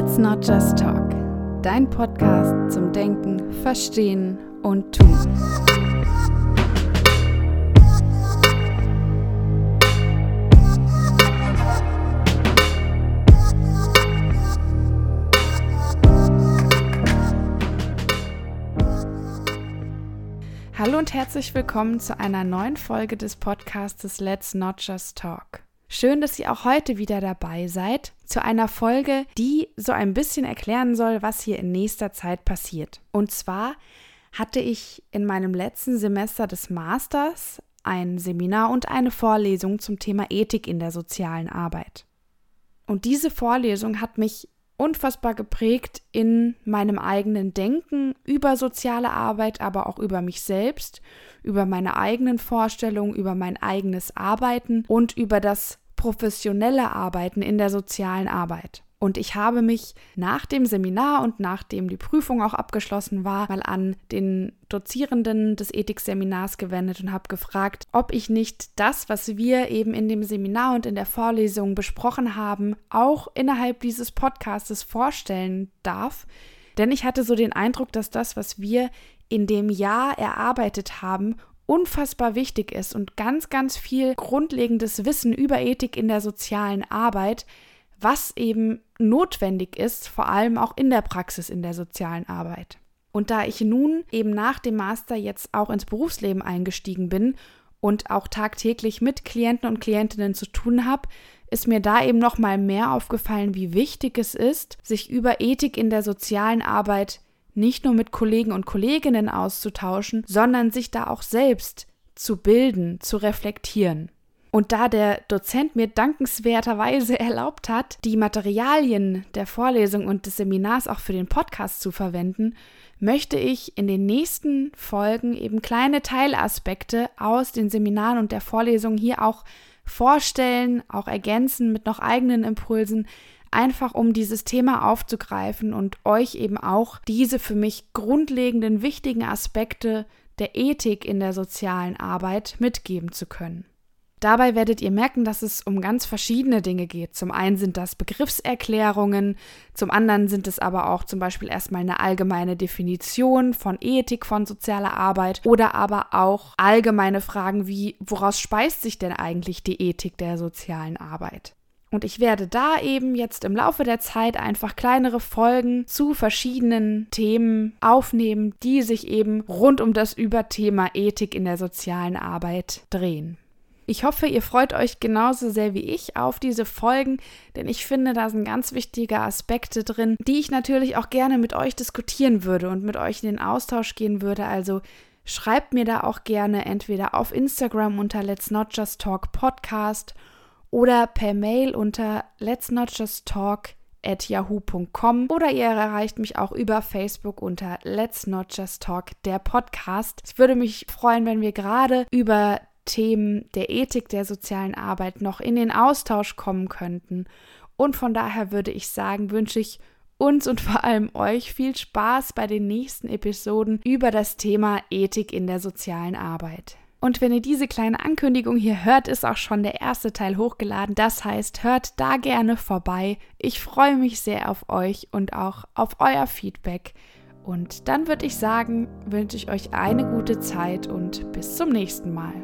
Let's Not Just Talk, dein Podcast zum Denken, Verstehen und Tun. Hallo und herzlich willkommen zu einer neuen Folge des Podcastes Let's Not Just Talk. Schön, dass ihr auch heute wieder dabei seid zu einer Folge, die so ein bisschen erklären soll, was hier in nächster Zeit passiert. Und zwar hatte ich in meinem letzten Semester des Masters ein Seminar und eine Vorlesung zum Thema Ethik in der sozialen Arbeit. Und diese Vorlesung hat mich unfassbar geprägt in meinem eigenen Denken über soziale Arbeit, aber auch über mich selbst, über meine eigenen Vorstellungen, über mein eigenes Arbeiten und über das professionelle Arbeiten in der sozialen Arbeit. Und ich habe mich nach dem Seminar und nachdem die Prüfung auch abgeschlossen war, mal an den Dozierenden des Ethikseminars gewendet und habe gefragt, ob ich nicht das, was wir eben in dem Seminar und in der Vorlesung besprochen haben, auch innerhalb dieses Podcastes vorstellen darf. Denn ich hatte so den Eindruck, dass das, was wir in dem Jahr erarbeitet haben, unfassbar wichtig ist und ganz, ganz viel grundlegendes Wissen über Ethik in der sozialen Arbeit was eben notwendig ist, vor allem auch in der Praxis in der sozialen Arbeit. Und da ich nun eben nach dem Master jetzt auch ins Berufsleben eingestiegen bin und auch tagtäglich mit Klienten und Klientinnen zu tun habe, ist mir da eben noch mal mehr aufgefallen, wie wichtig es ist, sich über Ethik in der sozialen Arbeit nicht nur mit Kollegen und Kolleginnen auszutauschen, sondern sich da auch selbst zu bilden, zu reflektieren. Und da der Dozent mir dankenswerterweise erlaubt hat, die Materialien der Vorlesung und des Seminars auch für den Podcast zu verwenden, möchte ich in den nächsten Folgen eben kleine Teilaspekte aus den Seminaren und der Vorlesung hier auch vorstellen, auch ergänzen mit noch eigenen Impulsen, einfach um dieses Thema aufzugreifen und euch eben auch diese für mich grundlegenden wichtigen Aspekte der Ethik in der sozialen Arbeit mitgeben zu können. Dabei werdet ihr merken, dass es um ganz verschiedene Dinge geht. Zum einen sind das Begriffserklärungen, zum anderen sind es aber auch zum Beispiel erstmal eine allgemeine Definition von Ethik, von sozialer Arbeit oder aber auch allgemeine Fragen wie, woraus speist sich denn eigentlich die Ethik der sozialen Arbeit? Und ich werde da eben jetzt im Laufe der Zeit einfach kleinere Folgen zu verschiedenen Themen aufnehmen, die sich eben rund um das Überthema Ethik in der sozialen Arbeit drehen. Ich hoffe, ihr freut euch genauso sehr wie ich auf diese Folgen, denn ich finde, da sind ganz wichtige Aspekte drin, die ich natürlich auch gerne mit euch diskutieren würde und mit euch in den Austausch gehen würde. Also schreibt mir da auch gerne entweder auf Instagram unter Let's Not Just Talk Podcast per Mail unter Let's Not Just Talk at yahoo.com oder ihr erreicht mich auch über Facebook unter Let's Not Just Talk, der Podcast. Es würde mich freuen, wenn wir gerade über Themen der Ethik der sozialen Arbeit noch in den Austausch kommen könnten. Und von daher würde ich sagen, wünsche ich uns und vor allem euch viel Spaß bei den nächsten Episoden über das Thema Ethik in der sozialen Arbeit. Und wenn ihr diese kleine Ankündigung hier hört, ist auch schon der erste Teil hochgeladen. Das heißt, hört da gerne vorbei. Ich freue mich sehr auf euch und auch auf euer Feedback. Und dann würde ich sagen, wünsche ich euch eine gute Zeit und bis zum nächsten Mal.